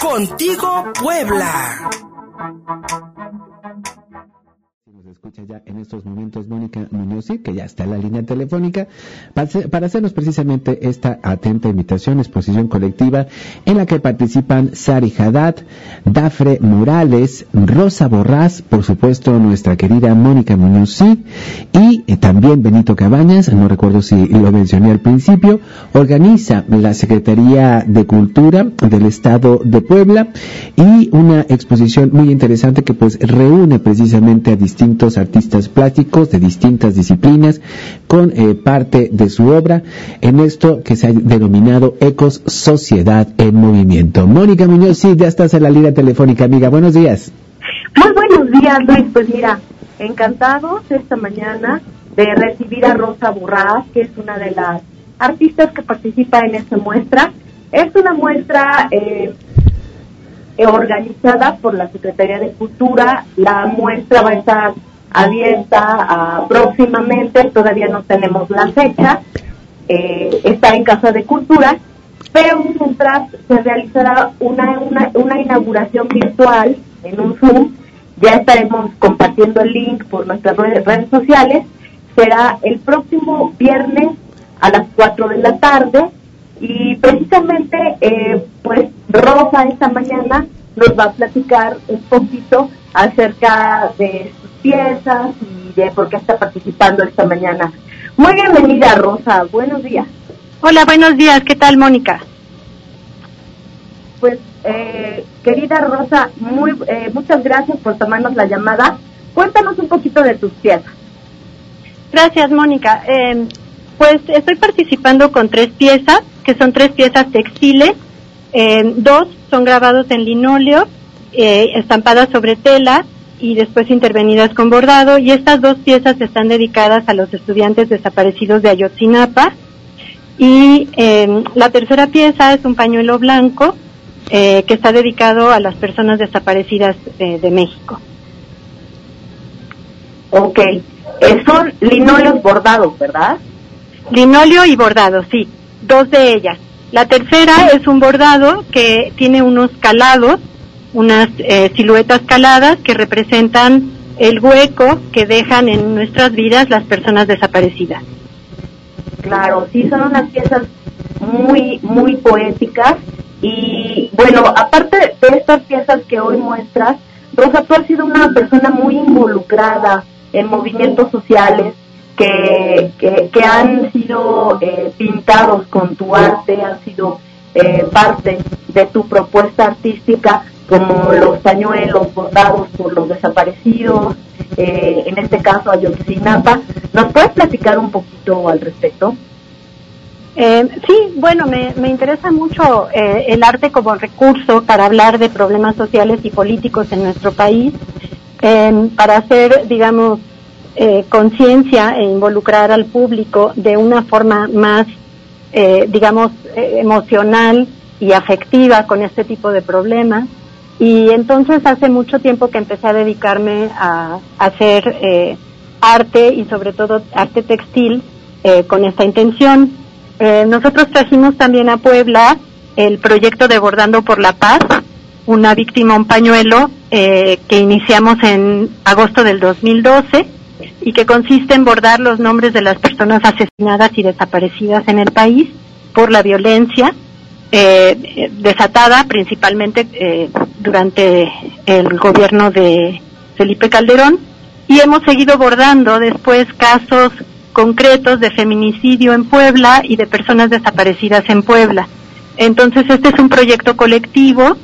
Contigo Puebla escucha ya en estos momentos Mónica Muñoz, que ya está en la línea telefónica, para hacernos precisamente esta atenta invitación, exposición colectiva, en la que participan Sari Haddad, Dafre Morales, Rosa Borrás, por supuesto nuestra querida Mónica Muñoz, y eh, también Benito Cabañas, no recuerdo si lo mencioné al principio, organiza la Secretaría de Cultura del Estado de Puebla y una exposición muy interesante que pues reúne precisamente a distintos artistas plásticos de distintas disciplinas con eh, parte de su obra en esto que se ha denominado Ecos Sociedad en Movimiento. Mónica Muñoz, sí, ya estás en la línea telefónica, amiga. Buenos días. Muy buenos días, Luis. Pues mira, encantados esta mañana de recibir a Rosa Burraz, que es una de las artistas que participa en esta muestra. Es una muestra eh, organizada por la Secretaría de Cultura. La muestra va a estar abierta próximamente, todavía no tenemos la fecha, eh, está en Casa de Cultura, pero mientras se realizará una, una, una inauguración virtual en un Zoom, ya estaremos compartiendo el link por nuestras redes, sociales, será el próximo viernes a las 4 de la tarde y precisamente eh, pues Rosa esta mañana nos va a platicar un poquito acerca de piezas y de por qué está participando esta mañana. Muy bienvenida, Rosa. Buenos días. Hola, buenos días. ¿Qué tal, Mónica? Pues, eh, querida Rosa, muy, eh, muchas gracias por tomarnos la llamada. Cuéntanos un poquito de tus piezas. Gracias, Mónica. Eh, pues estoy participando con tres piezas, que son tres piezas textiles. dos son grabados en linóleo, estampadas sobre tela y después intervenidas con bordado. Y estas dos piezas están dedicadas a los estudiantes desaparecidos de Ayotzinapa. Y em, la tercera pieza es un pañuelo blanco eh, que está dedicado a las personas desaparecidas eh, de México. Ok, eh, son linóleos bordados, ¿verdad? Linóleo y bordado, sí, dos de ellas. La tercera es un bordado que tiene unos calados unas eh, siluetas caladas que representan el hueco que dejan en nuestras vidas las personas desaparecidas. Claro, sí, son unas piezas muy, muy poéticas y bueno, aparte de estas piezas que hoy muestras, Rosa, tú has sido una persona muy involucrada en movimientos sociales que, que, han sido eh, pintados con tu arte, han sido eh, parte de tu propuesta artística como los pañuelos bordados por los desaparecidos, eh, en este caso Ayotzinapa. ¿Nos puedes platicar un poquito al respecto? Eh, sí, bueno, me, me interesa mucho eh, el arte como recurso para hablar de problemas sociales y políticos en nuestro país, para hacer, digamos, conciencia e involucrar al público de una forma más, digamos, emocional y afectiva con este tipo de problemas. Y entonces hace mucho tiempo que empecé a dedicarme a, hacer eh, arte y sobre todo arte textil eh, con esta intención. Eh, nosotros trajimos también a Puebla el proyecto de Bordando por la Paz, una víctima, un pañuelo, que iniciamos en agosto del 2012 y que consiste en bordar los nombres de las personas asesinadas y desaparecidas en el país por la violencia eh, desatada principalmente eh, durante el gobierno de Felipe Calderón y hemos seguido bordando después casos concretos de feminicidio en Puebla y de personas desaparecidas en Puebla. Entonces este es un proyecto colectivo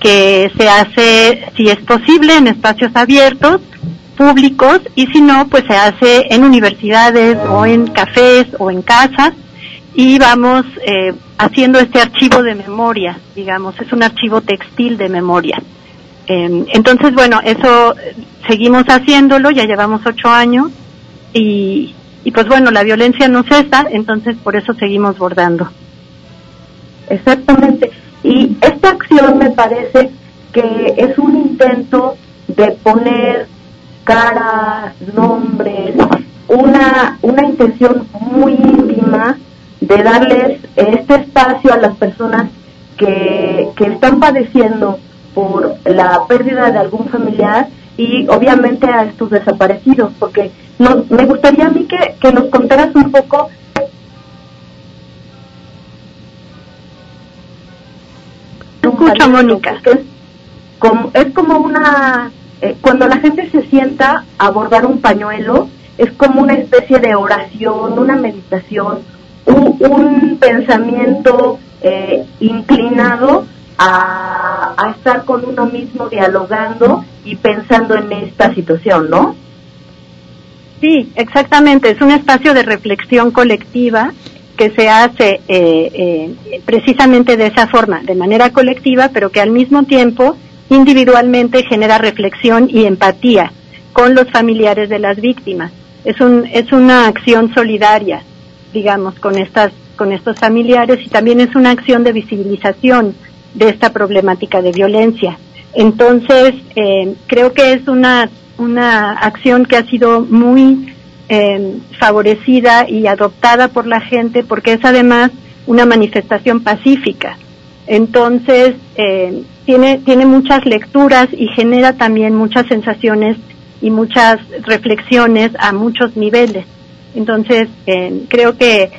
que se hace, si es posible, en espacios abiertos, públicos, y si no, pues se hace en universidades o en cafés o en casas, y vamos eh, haciendo este archivo de memoria, digamos, es un archivo textil de memoria. Em, entonces, bueno, eso seguimos haciéndolo, ya llevamos ocho años y, y pues bueno, la violencia no cesa, entonces por eso seguimos bordando. Exactamente. Y esta acción me parece que es un intento de poner cara, nombres, una, una intención muy de darles este espacio a las personas que, que están padeciendo por la pérdida de algún familiar y obviamente a estos desaparecidos, porque no, me gustaría a mí que, que nos contaras un poco escucho, Mónica. Es como, es como una, eh, cuando la gente se sienta a bordar un pañuelo, es como una especie de oración, una meditación, un, un pensamiento eh, inclinado a, a estar con uno mismo dialogando y pensando en esta situación, ¿no? Sí, exactamente. Es un espacio de reflexión colectiva que se hace eh, eh, precisamente de esa forma, de manera colectiva, pero que al mismo tiempo individualmente genera reflexión y empatía con los familiares de las víctimas. Es, un, es una acción solidaria, digamos, con, estas, con estos familiares y también es una acción de visibilización de esta problemática de violencia. Entonces, eh, creo que es una, una acción que ha sido muy eh, favorecida y adoptada por la gente porque es además una manifestación pacífica. Entonces, eh, tiene, tiene muchas lecturas y genera también muchas sensaciones y muchas reflexiones a muchos niveles. Entonces, eh, creo que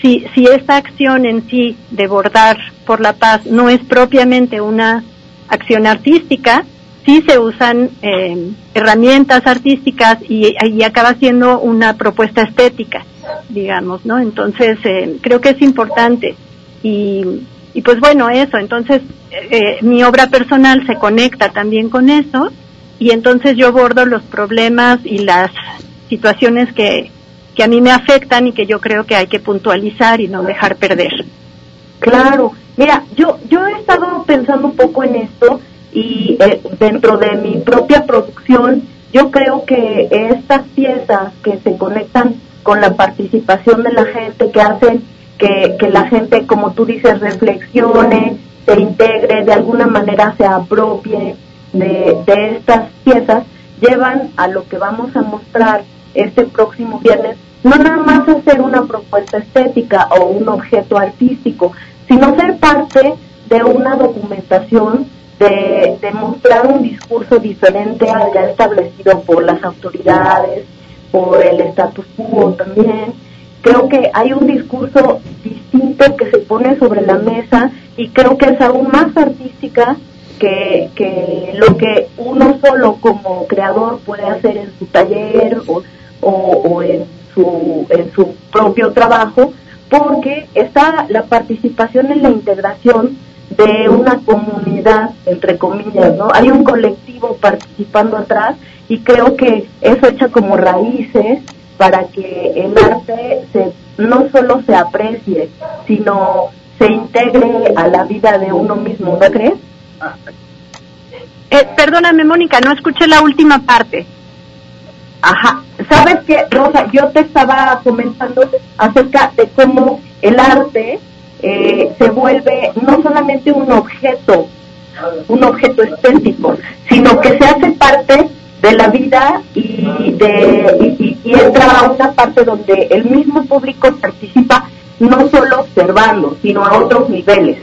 si, esta acción en sí de bordar por la paz no es propiamente una acción artística, sí se usan eh, herramientas artísticas y, y, acaba siendo una propuesta estética, digamos, ¿no? Entonces, eh, creo que es importante. Y, y pues bueno, eso, entonces eh, mi obra personal se conecta también con eso y entonces yo bordo los problemas y las situaciones que, que a mí me afectan y que yo creo que hay que puntualizar y no dejar perder. Claro, mira, yo, yo he estado pensando un poco en esto y eh, dentro de mi propia producción yo creo que estas piezas que se conectan con la participación de la gente, que hacen que, que la gente, como tú dices, reflexione, se integre, de alguna manera se apropie de, de estas piezas, llevan a lo que vamos a mostrar este próximo viernes, no nada más hacer una propuesta estética o un objeto artístico, sino ser parte de una documentación de, de mostrar un discurso diferente al ya establecido por las autoridades, por el status quo también. Creo que hay un discurso distinto que se pone sobre la mesa y creo que es aún más artística que, que lo que uno solo como creador puede hacer en su taller o, o, o en, su, en su propio trabajo, porque está la participación en la integración de una comunidad, entre comillas, ¿no? Hay un colectivo participando atrás y creo que eso echa como raíces para que el arte se, no solo se aprecie, sino se integre a la vida de uno mismo, ¿no crees? Eh, perdóname, Mónica, no escuché la última parte. Ajá, sabes que, Rosa, yo te estaba comentando acerca de cómo el arte eh, se vuelve no solamente un objeto, un objeto estético, sino que se hace parte de la vida y, de, y, y entra a una parte donde el mismo público participa no solo observando, sino a otros niveles.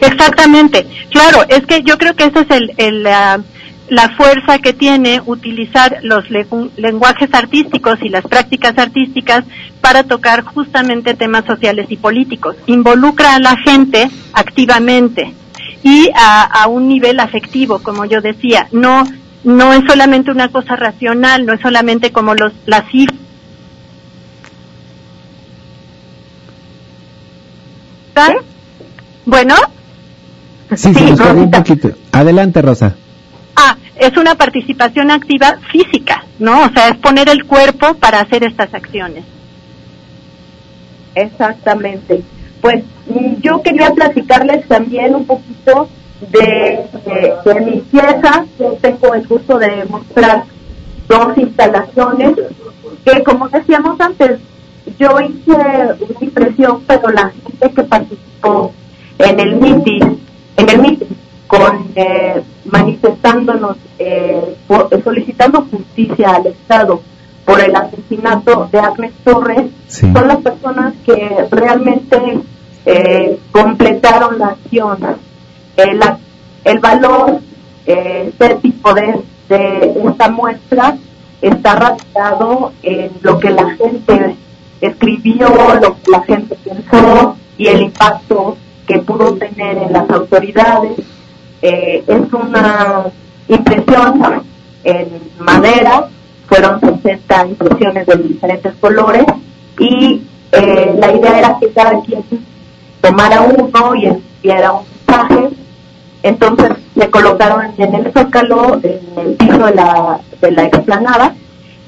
Exactamente, claro, es que yo creo que esa es el, el uh, la fuerza que tiene utilizar los lenguajes artísticos y las prácticas artísticas para tocar justamente temas sociales y políticos. Involucra a la gente activamente y a, a un nivel afectivo, como yo decía. No, no es solamente una cosa racional, no es solamente como los, las cifras. Bueno. Sí, sí, sí un poquito. Adelante, Rosa. Es una participación activa física, ¿no? O sea, es poner el cuerpo para hacer estas acciones. Exactamente. Pues yo quería platicarles también un poquito de, de, mis piezas. Yo tengo el gusto de mostrar dos instalaciones que, como decíamos antes, yo hice una impresión, pero la gente que participó en el meeting, al Estado por el asesinato de Agnes Torres, son las personas que realmente eh, completaron la acción. El, el valor eh, estético de, de esta muestra está radicado en lo que la gente escribió, lo que la gente pensó y el impacto que pudo tener en las autoridades. Eh, es una impresión en madera, fueron 60 impresiones de diferentes colores y eh, la idea era que cada quien tomara uno y escribiera un mensaje. Entonces se colocaron en el zócalo, en el piso de la, de la explanada,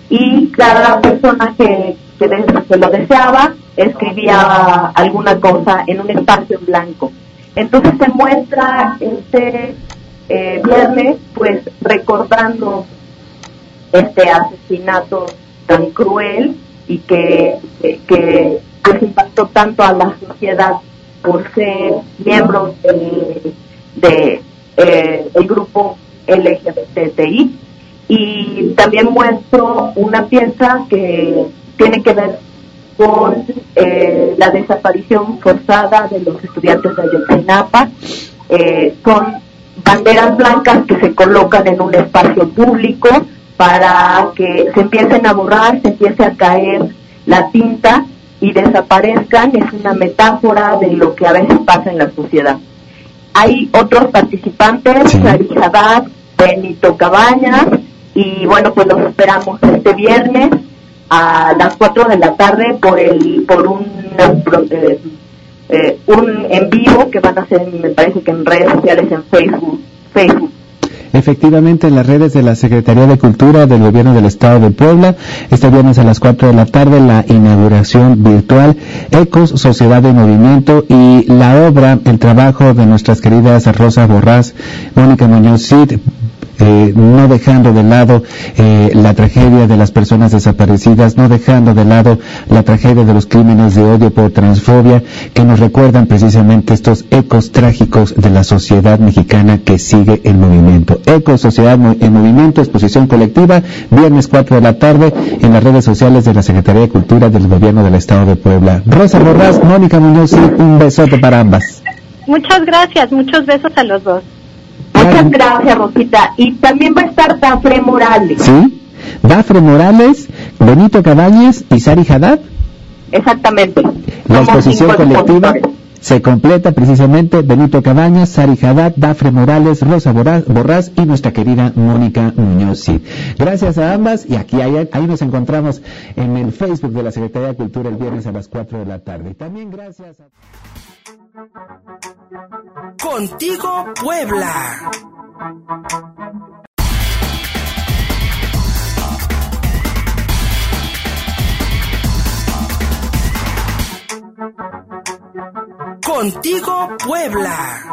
y cada persona que, que, lo deseaba escribía alguna cosa en un espacio en blanco. Entonces se muestra este eh, viernes, pues recordando este asesinato tan cruel y que, que, pues, impactó tanto a la sociedad por ser miembros de, eh, el grupo LGBTI y también muestro una pieza que tiene que ver con eh, la desaparición forzada de los estudiantes de Ayotzinapa, eh, con banderas blancas que se colocan en un espacio público para que se empiecen a borrar, se empiece a caer la tinta y desaparezcan, es una metáfora de lo que a veces pasa en la sociedad. Hay otros participantes, sí. Benito Cabañas, y bueno, pues los esperamos este viernes a las 4 de la tarde por el por un eh, un van a me parece que en redes sociales en Facebook Facebook. Efectivamente, en las redes de la Secretaría de Cultura del Gobierno del Estado de Puebla, este viernes a las 4 de la tarde, la inauguración virtual Ecos, Sociedad de Movimiento y la obra, el trabajo de nuestras queridas Rosa Borrás, Mónica Muñoz Cid, eh, no dejando de lado eh, la tragedia de las personas desaparecidas, no dejando de lado la tragedia de los crímenes de odio por transfobia, que nos recuerdan precisamente estos ecos trágicos de la sociedad mexicana que sigue el movimiento. Ecos, Sociedad en Movimiento, exposición colectiva, viernes 4 de la tarde en las redes sociales de la Secretaría de Cultura del Gobierno del Estado de Puebla. Rosa Borrás, Mónica Muñoz, un besote para ambas. Muchas gracias, muchos besos a los dos. Muchas gracias, Rosita. Y también va a estar Dafre Morales. ¿Sí? Dafre Morales, Benito Cabañas y Sari Haddad. Exactamente. La exposición colectiva se completa precisamente Benito Cabañas, Sari Haddad, Dafre Morales, Rosa Borrás y nuestra querida Mónica Muñoz. Gracias a ambas y aquí ahí, ahí, nos encontramos en el Facebook de la Secretaría de Cultura el viernes a las 4 de la tarde. También gracias a... Contigo Puebla. Contigo Puebla.